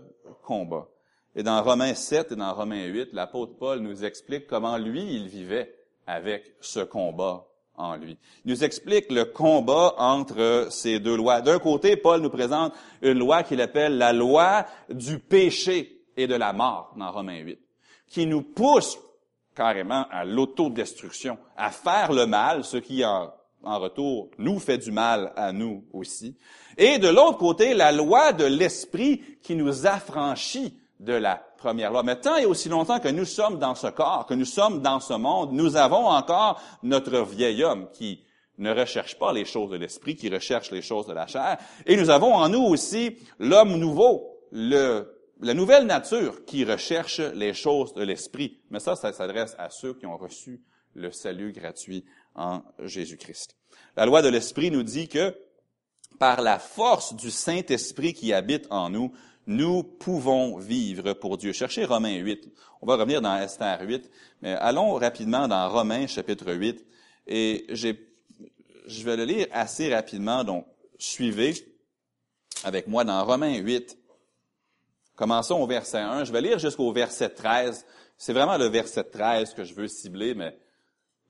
combat. Et dans Romains 7 et dans Romains 8, l'apôtre Paul nous explique comment lui, il vivait avec ce combat en lui. Il nous explique le combat entre ces deux lois. D'un côté, Paul nous présente une loi qu'il appelle la loi du péché et de la mort dans Romains 8, qui nous pousse carrément à l'autodestruction, à faire le mal, ce qui en, en retour nous fait du mal à nous aussi. Et de l'autre côté, la loi de l'esprit qui nous affranchit de la première loi. Mais tant et aussi longtemps que nous sommes dans ce corps, que nous sommes dans ce monde, nous avons encore notre vieil homme qui ne recherche pas les choses de l'esprit, qui recherche les choses de la chair. Et nous avons en nous aussi l'homme nouveau, la nouvelle nature qui recherche les choses de l'esprit. Mais ça, ça s'adresse à ceux qui ont reçu le salut gratuit en Jésus-Christ. La loi de l'esprit nous dit que par la force du Saint-Esprit qui habite en nous, nous pouvons vivre pour Dieu. Cherchez Romains 8. On va revenir dans Esther 8, mais allons rapidement dans Romains chapitre 8. Et je vais le lire assez rapidement, donc suivez avec moi dans Romains 8. Commençons au verset 1. Je vais lire jusqu'au verset 13. C'est vraiment le verset 13 que je veux cibler, mais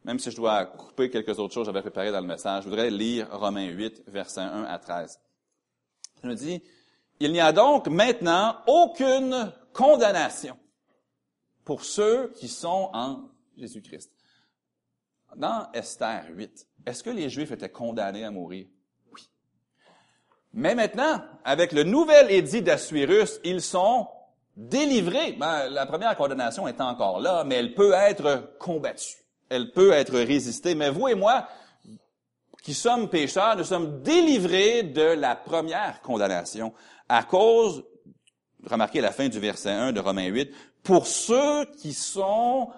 même si je dois couper quelques autres choses que j'avais préparées dans le message, je voudrais lire Romains 8, verset 1 à 13. Je me dis, il n'y a donc maintenant aucune condamnation pour ceux qui sont en Jésus-Christ. Dans Esther 8, est-ce que les Juifs étaient condamnés à mourir? Oui. Mais maintenant, avec le nouvel édit d'Assuérus, ils sont délivrés. Ben, la première condamnation est encore là, mais elle peut être combattue. Elle peut être résistée. Mais vous et moi, qui sommes pécheurs, nous sommes délivrés de la première condamnation à cause, remarquez la fin du verset 1 de Romains 8, pour ceux qui sont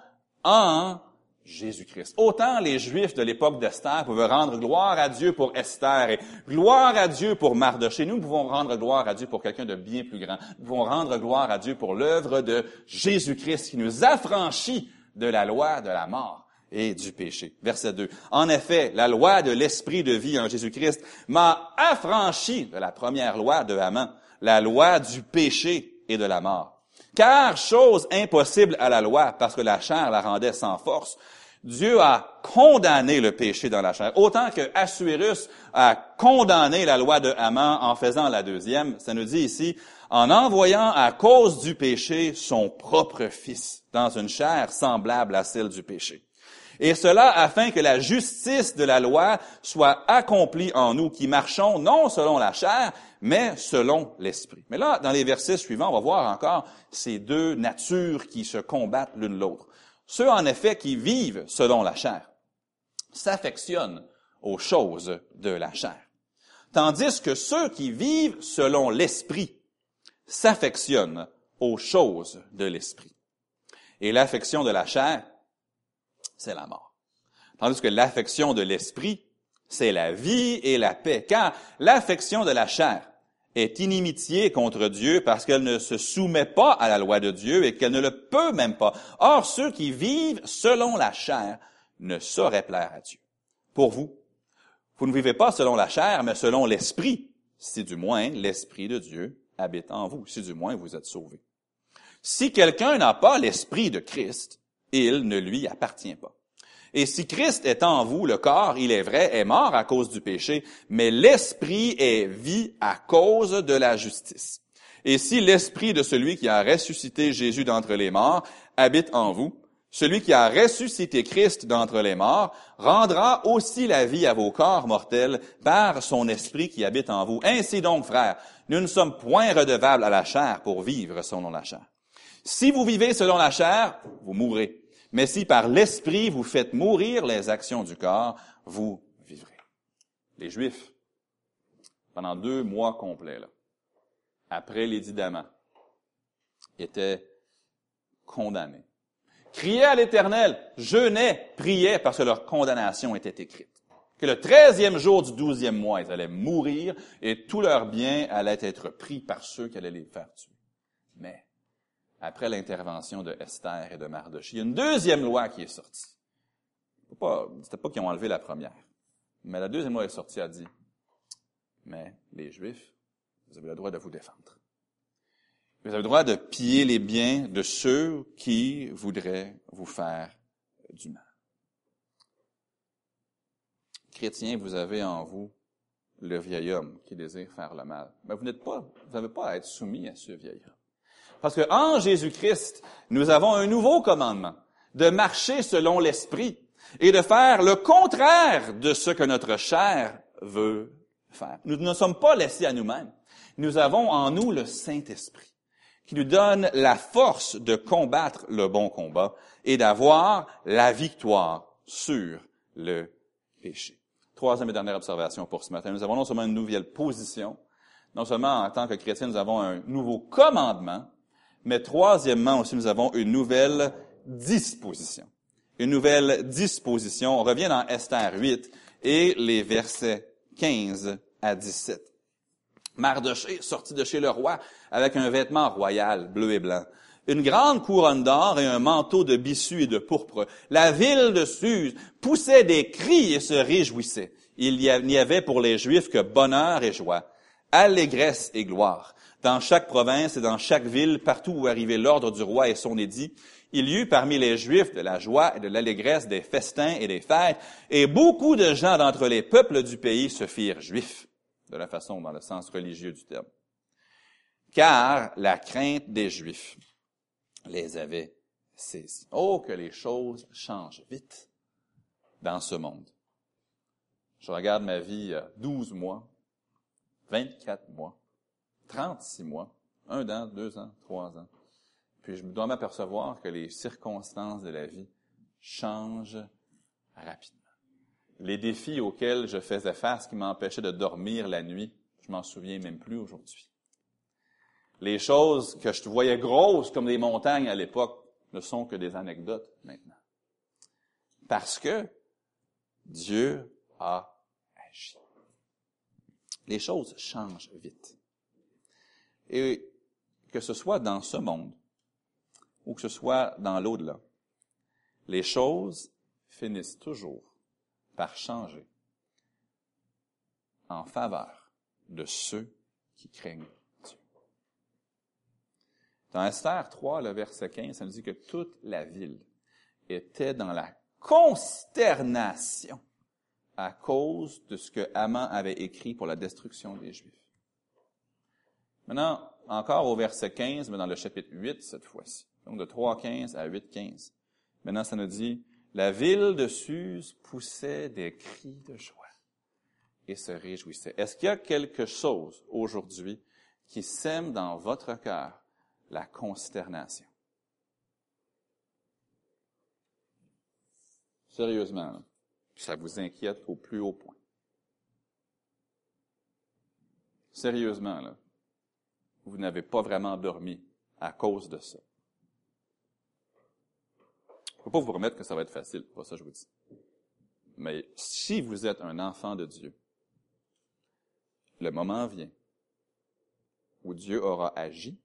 en Jésus-Christ. Autant les Juifs de l'époque d'Esther pouvaient rendre gloire à Dieu pour Esther et gloire à Dieu pour Mardoché. Nous pouvons rendre gloire à Dieu pour quelqu'un de bien plus grand. Nous pouvons rendre gloire à Dieu pour l'œuvre de Jésus-Christ qui nous affranchit de la loi de la mort et du péché. Verset 2. En effet, la loi de l'esprit de vie en Jésus-Christ m'a affranchi de la première loi de Haman, la loi du péché et de la mort. Car chose impossible à la loi, parce que la chair la rendait sans force, Dieu a condamné le péché dans la chair. Autant que Assuérus a condamné la loi de Haman en faisant la deuxième, ça nous dit ici, en envoyant à cause du péché son propre fils dans une chair semblable à celle du péché. Et cela afin que la justice de la loi soit accomplie en nous qui marchons non selon la chair, mais selon l'esprit. Mais là, dans les versets suivants, on va voir encore ces deux natures qui se combattent l'une l'autre. Ceux, en effet, qui vivent selon la chair s'affectionnent aux choses de la chair. Tandis que ceux qui vivent selon l'esprit s'affectionnent aux choses de l'esprit. Et l'affection de la chair c'est la mort. Tandis que l'affection de l'esprit, c'est la vie et la paix. Car l'affection de la chair est inimitié contre Dieu parce qu'elle ne se soumet pas à la loi de Dieu et qu'elle ne le peut même pas. Or, ceux qui vivent selon la chair ne sauraient plaire à Dieu. Pour vous, vous ne vivez pas selon la chair, mais selon l'esprit, si du moins l'esprit de Dieu habite en vous, si du moins vous êtes sauvés. Si quelqu'un n'a pas l'esprit de Christ, il ne lui appartient pas. Et si Christ est en vous, le corps, il est vrai, est mort à cause du péché, mais l'esprit est vie à cause de la justice. Et si l'esprit de celui qui a ressuscité Jésus d'entre les morts habite en vous, Celui qui a ressuscité Christ d'entre les morts rendra aussi la vie à vos corps mortels par son esprit qui habite en vous. Ainsi donc, frères, nous ne sommes point redevables à la chair pour vivre selon la chair. Si vous vivez selon la chair, vous mourrez. Mais si par l'esprit vous faites mourir les actions du corps, vous vivrez. Les Juifs, pendant deux mois complets, après l'édit étaient condamnés criaient à l'Éternel, jeûnaient, priaient parce que leur condamnation était écrite. Que le treizième jour du douzième mois, ils allaient mourir et tout leur bien allait être pris par ceux qui allaient les faire tuer. Mais, après l'intervention de Esther et de Mardochée, il y a une deuxième loi qui est sortie. C'était pas qu'ils ont enlevé la première. Mais la deuxième loi est sortie, a dit, mais les Juifs, vous avez le droit de vous défendre. Vous avez le droit de piller les biens de ceux qui voudraient vous faire du mal. Chrétiens, vous avez en vous le vieil homme qui désire faire le mal. Mais vous n'êtes pas, vous n'avez pas à être soumis à ce vieil homme. Parce que en Jésus-Christ, nous avons un nouveau commandement de marcher selon l'esprit et de faire le contraire de ce que notre chair veut faire. Nous ne sommes pas laissés à nous-mêmes. Nous avons en nous le Saint-Esprit qui nous donne la force de combattre le bon combat et d'avoir la victoire sur le péché. Troisième et dernière observation pour ce matin. Nous avons non seulement une nouvelle position, non seulement en tant que chrétiens, nous avons un nouveau commandement, mais troisièmement aussi, nous avons une nouvelle disposition. Une nouvelle disposition. On revient dans Esther 8 et les versets 15 à 17. Mardoché sorti de chez le roi avec un vêtement royal, bleu et blanc, une grande couronne d'or et un manteau de bissu et de pourpre. La ville de Suse poussait des cris et se réjouissait. Il n'y avait pour les Juifs que bonheur et joie, allégresse et gloire. Dans chaque province et dans chaque ville, partout où arrivait l'ordre du roi et son édit, il y eut parmi les Juifs de la joie et de l'allégresse, des festins et des fêtes, et beaucoup de gens d'entre les peuples du pays se firent juifs de la façon dans le sens religieux du terme. Car la crainte des Juifs les avait saisis. Oh, que les choses changent vite dans ce monde. Je regarde ma vie il y a 12 mois, 24 mois, 36 mois, un an, deux ans, trois ans. Puis je dois m'apercevoir que les circonstances de la vie changent rapidement les défis auxquels je faisais face qui m'empêchaient de dormir la nuit, je m'en souviens même plus aujourd'hui. Les choses que je voyais grosses comme des montagnes à l'époque ne sont que des anecdotes maintenant. Parce que Dieu a agi. Les choses changent vite. Et que ce soit dans ce monde ou que ce soit dans l'au-delà, les choses finissent toujours par changer en faveur de ceux qui craignent Dieu. Dans Esther 3, le verset 15, ça nous dit que toute la ville était dans la consternation à cause de ce que Haman avait écrit pour la destruction des Juifs. Maintenant, encore au verset 15, mais dans le chapitre 8 cette fois-ci. Donc de 3.15 à 8.15. Maintenant, ça nous dit, la ville de Suse poussait des cris de joie et se réjouissait. Est-ce qu'il y a quelque chose aujourd'hui qui sème dans votre cœur la consternation? Sérieusement, ça vous inquiète au plus haut point. Sérieusement, là, vous n'avez pas vraiment dormi à cause de ça. Je ne peux pas vous promettre que ça va être facile, pas ça je vous dis. Mais si vous êtes un enfant de Dieu, le moment vient où Dieu aura agi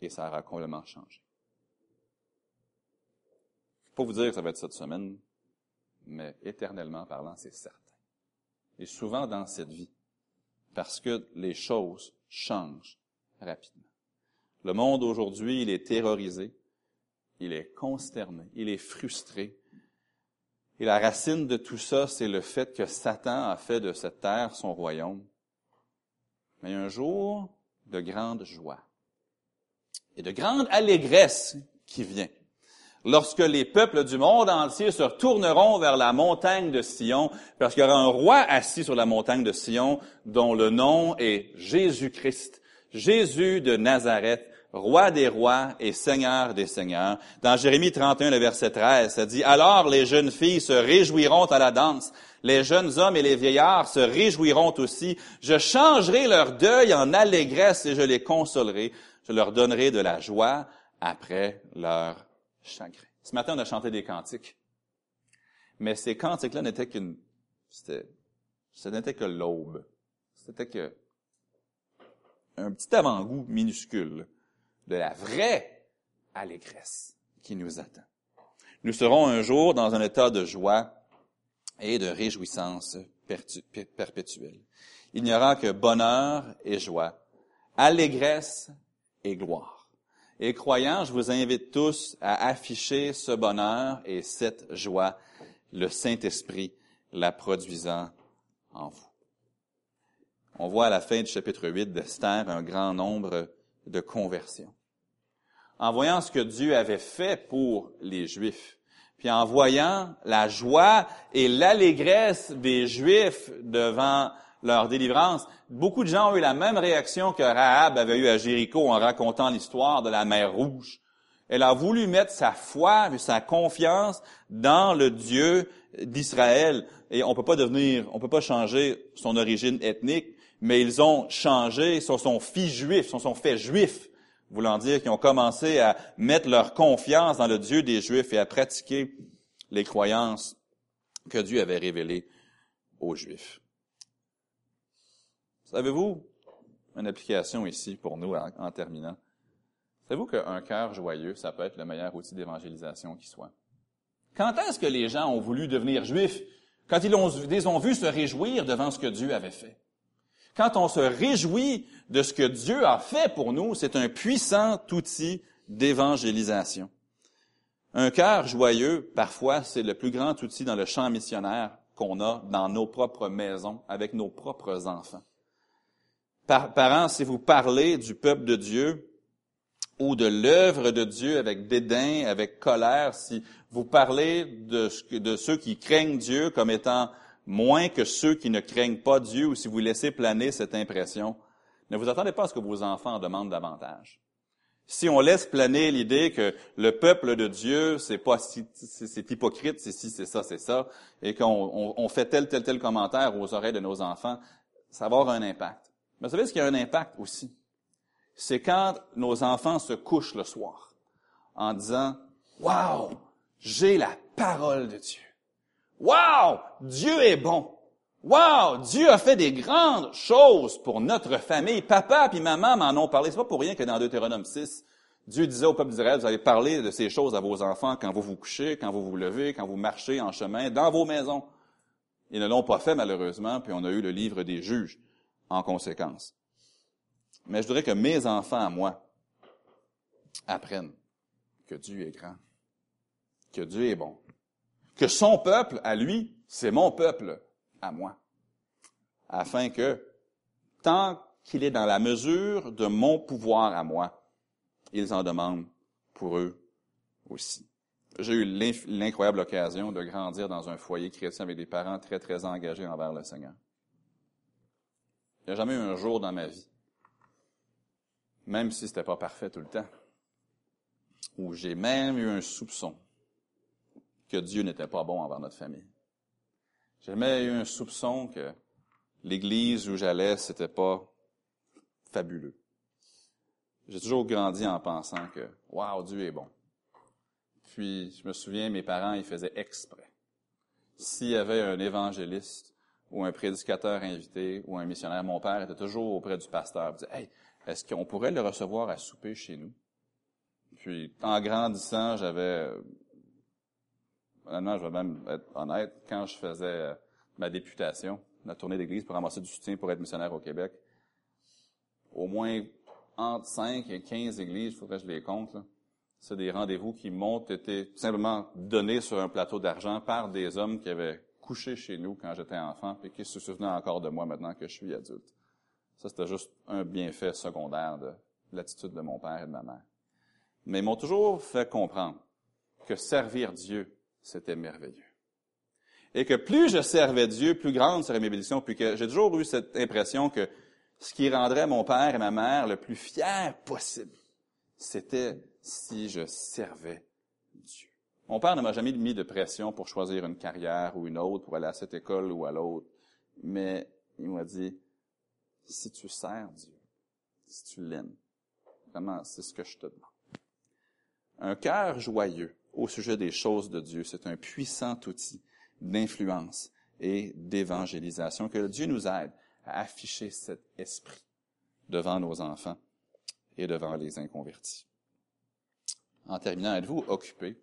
et ça aura complètement changé. Je ne peux pas vous dire que ça va être cette semaine, mais éternellement parlant, c'est certain. Et souvent dans cette vie, parce que les choses changent rapidement. Le monde aujourd'hui, il est terrorisé il est consterné, il est frustré. Et la racine de tout ça, c'est le fait que Satan a fait de cette terre son royaume. Mais un jour de grande joie et de grande allégresse qui vient. Lorsque les peuples du monde entier se retourneront vers la montagne de Sion, parce qu'il y aura un roi assis sur la montagne de Sion, dont le nom est Jésus-Christ, Jésus de Nazareth, roi des rois et seigneur des seigneurs. Dans Jérémie 31, le verset 13, ça dit, Alors les jeunes filles se réjouiront à la danse, les jeunes hommes et les vieillards se réjouiront aussi. Je changerai leur deuil en allégresse et je les consolerai. Je leur donnerai de la joie après leur Ce matin, on a chanté des cantiques. Mais ces cantiques-là n'étaient qu'une, c'était, ce n'était que l'aube. C'était que un petit avant-goût minuscule de la vraie allégresse qui nous attend. Nous serons un jour dans un état de joie et de réjouissance perpétuelle. Il n'y aura que bonheur et joie, allégresse et gloire. Et croyants, je vous invite tous à afficher ce bonheur et cette joie, le Saint-Esprit la produisant en vous. On voit à la fin du chapitre 8 d'Esther un grand nombre de conversion. En voyant ce que Dieu avait fait pour les Juifs, puis en voyant la joie et l'allégresse des Juifs devant leur délivrance, beaucoup de gens ont eu la même réaction que Rahab avait eu à Jéricho en racontant l'histoire de la mer Rouge. Elle a voulu mettre sa foi sa confiance dans le Dieu d'Israël. Et on peut pas devenir, on peut pas changer son origine ethnique, mais ils ont changé, sont son fils juifs, sont son fait juif, voulant dire qu'ils ont commencé à mettre leur confiance dans le Dieu des Juifs et à pratiquer les croyances que Dieu avait révélées aux Juifs. Savez-vous, une application ici pour nous en, terminant. Savez-vous qu'un cœur joyeux, ça peut être le meilleur outil d'évangélisation qui soit? Quand est-ce que les gens ont voulu devenir juifs? Quand ils, ont, ils ont vus se réjouir devant ce que Dieu avait fait. Quand on se réjouit de ce que Dieu a fait pour nous, c'est un puissant outil d'évangélisation. Un cœur joyeux, parfois, c'est le plus grand outil dans le champ missionnaire qu'on a dans nos propres maisons, avec nos propres enfants. Parents, si vous parlez du peuple de Dieu ou de l'œuvre de Dieu avec dédain, avec colère, si vous parlez de, ceux qui craignent Dieu comme étant moins que ceux qui ne craignent pas Dieu ou si vous laissez planer cette impression, ne vous attendez pas à ce que vos enfants en demandent davantage. Si on laisse planer l'idée que le peuple de Dieu, c'est pas c'est hypocrite, c'est si, c'est ça, c'est ça, et qu'on fait tel, tel, tel commentaire aux oreilles de nos enfants, ça va avoir un impact. Mais vous savez ce qui a un impact aussi? C'est quand nos enfants se couchent le soir en disant, Wow, j'ai la parole de Dieu. Wow! Dieu est bon. Wow! Dieu a fait des grandes choses pour notre famille. Papa et maman m'en ont parlé. C'est pas pour rien que dans Deutéronome 6, Dieu disait au peuple d'Israël, vous allez parler de ces choses à vos enfants quand vous vous couchez, quand vous vous levez, quand vous marchez en chemin, dans vos maisons. Ils ne l'ont pas fait, malheureusement, puis on a eu le livre des juges en conséquence. Mais je voudrais que mes enfants à moi apprennent que Dieu est grand, que Dieu est bon, que son peuple, à lui, c'est mon peuple, à moi. Afin que, tant qu'il est dans la mesure de mon pouvoir à moi, ils en demandent pour eux aussi. J'ai eu l'incroyable occasion de grandir dans un foyer chrétien avec des parents très, très engagés envers le Seigneur. Il n'y a jamais eu un jour dans ma vie, même si c'était pas parfait tout le temps, où j'ai même eu un soupçon que Dieu n'était pas bon envers notre famille. J'ai jamais eu un soupçon que l'église où j'allais, c'était pas fabuleux. J'ai toujours grandi en pensant que, waouh, Dieu est bon. Puis, je me souviens, mes parents, ils faisaient exprès. S'il y avait un évangéliste ou un prédicateur invité ou un missionnaire, mon père était toujours auprès du pasteur. Il disait, hey, est-ce qu'on pourrait le recevoir à souper chez nous? Puis, en grandissant, j'avais honnêtement, je vais même être honnête, quand je faisais euh, ma députation, la tournée d'église pour ramasser du soutien pour être missionnaire au Québec, au moins entre 5 et 15 églises, il faudrait que je les compte, c'est des rendez-vous qui m'ont été simplement donnés sur un plateau d'argent par des hommes qui avaient couché chez nous quand j'étais enfant et qui se souvenaient encore de moi maintenant que je suis adulte. Ça, c'était juste un bienfait secondaire de l'attitude de mon père et de ma mère. Mais ils m'ont toujours fait comprendre que servir Dieu, c'était merveilleux. Et que plus je servais Dieu, plus grande serait mes bénédictions, puis que j'ai toujours eu cette impression que ce qui rendrait mon père et ma mère le plus fiers possible, c'était si je servais. Mon père ne m'a jamais mis de pression pour choisir une carrière ou une autre, pour aller à cette école ou à l'autre, mais il m'a dit, si tu sers Dieu, si tu l'aimes, vraiment, c'est ce que je te demande. Un cœur joyeux au sujet des choses de Dieu, c'est un puissant outil d'influence et d'évangélisation. Que Dieu nous aide à afficher cet esprit devant nos enfants et devant les inconvertis. En terminant, êtes-vous occupé?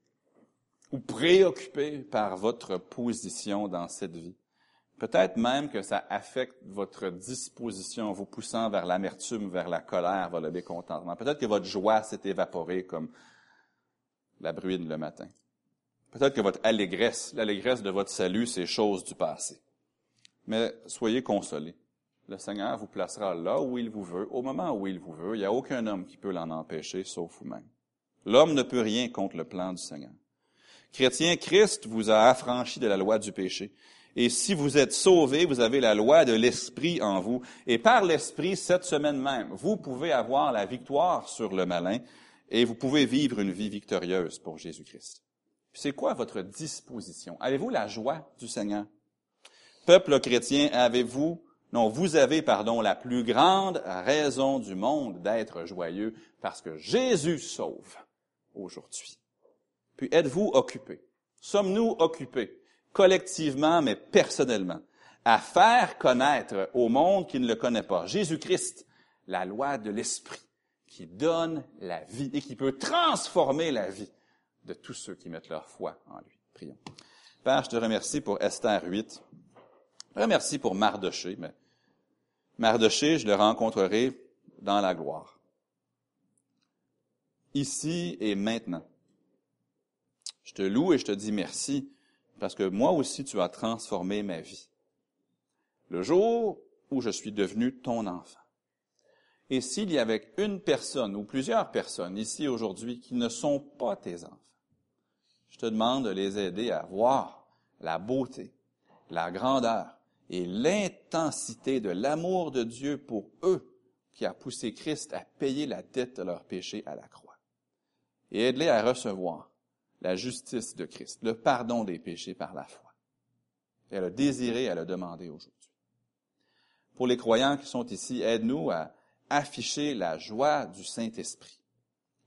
Ou préoccupé par votre position dans cette vie? Peut-être même que ça affecte votre disposition, vous poussant vers l'amertume, vers la colère, vers le mécontentement. Peut-être que votre joie s'est évaporée comme la bruine le matin. Peut-être que votre allégresse, l'allégresse de votre salut, c'est chose du passé. Mais soyez consolés. Le Seigneur vous placera là où il vous veut, au moment où il vous veut. Il n'y a aucun homme qui peut l'en empêcher, sauf vous-même. L'homme ne peut rien contre le plan du Seigneur. Chrétien, Christ vous a affranchi de la loi du péché. Et si vous êtes sauvés, vous avez la loi de l'Esprit en vous. Et par l'Esprit, cette semaine même, vous pouvez avoir la victoire sur le malin et vous pouvez vivre une vie victorieuse pour Jésus-Christ. C'est quoi votre disposition? Avez-vous la joie du Seigneur? Peuple chrétien, avez-vous, non, vous avez, pardon, la plus grande raison du monde d'être joyeux parce que Jésus sauve aujourd'hui. Puis êtes-vous occupé? Sommes-nous occupés? collectivement, mais personnellement, à faire connaître au monde qui ne le connaît pas Jésus-Christ, la loi de l'Esprit, qui donne la vie et qui peut transformer la vie de tous ceux qui mettent leur foi en lui. Prions. Père, je te remercie pour Esther 8. Je remercie pour Mardoché, mais Mardoché, je le rencontrerai dans la gloire. Ici et maintenant. Je te loue et je te dis merci parce que moi aussi tu as transformé ma vie. Le jour où je suis devenu ton enfant. Et s'il y avait une personne ou plusieurs personnes ici aujourd'hui qui ne sont pas tes enfants, je te demande de les aider à voir la beauté, la grandeur et l'intensité de l'amour de Dieu pour eux qui a poussé Christ à payer la dette de leur péché à la croix. Et aide-les à recevoir la justice de Christ, le pardon des péchés par la foi. Elle a désiré, elle a demandé aujourd'hui. Pour les croyants qui sont ici, aide-nous à afficher la joie du Saint-Esprit.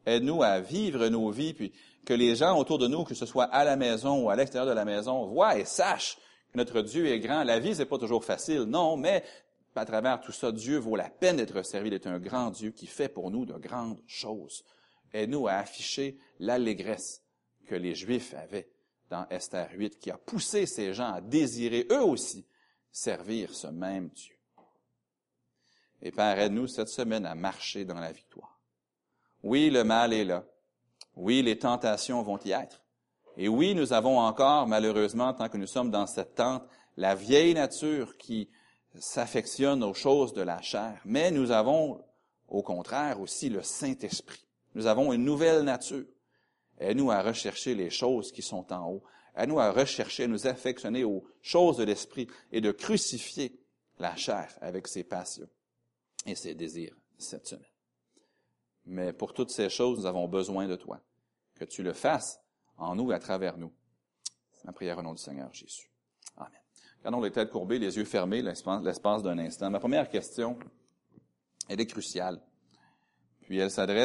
Aide-nous à vivre nos vies, puis que les gens autour de nous, que ce soit à la maison ou à l'extérieur de la maison, voient et sachent que notre Dieu est grand. La vie, c'est pas toujours facile, non, mais à travers tout ça, Dieu vaut la peine d'être servi, d'être un grand Dieu qui fait pour nous de grandes choses. Aide-nous à afficher l'allégresse que les Juifs avaient dans Esther 8, qui a poussé ces gens à désirer eux aussi servir ce même Dieu. Et Père, aide-nous cette semaine à marcher dans la victoire. Oui, le mal est là. Oui, les tentations vont y être. Et oui, nous avons encore, malheureusement, tant que nous sommes dans cette tente, la vieille nature qui s'affectionne aux choses de la chair. Mais nous avons, au contraire, aussi le Saint-Esprit. Nous avons une nouvelle nature. Aide-nous à rechercher les choses qui sont en haut. Aide-nous à rechercher, à nous affectionner aux choses de l'esprit et de crucifier la chair avec ses passions et ses désirs cette semaine. Mais pour toutes ces choses, nous avons besoin de toi. Que tu le fasses en nous et à travers nous. Ma prière au nom du Seigneur Jésus. Amen. Gardons les têtes courbées, les yeux fermés, l'espace d'un instant. Ma première question, elle est cruciale. Puis elle s'adresse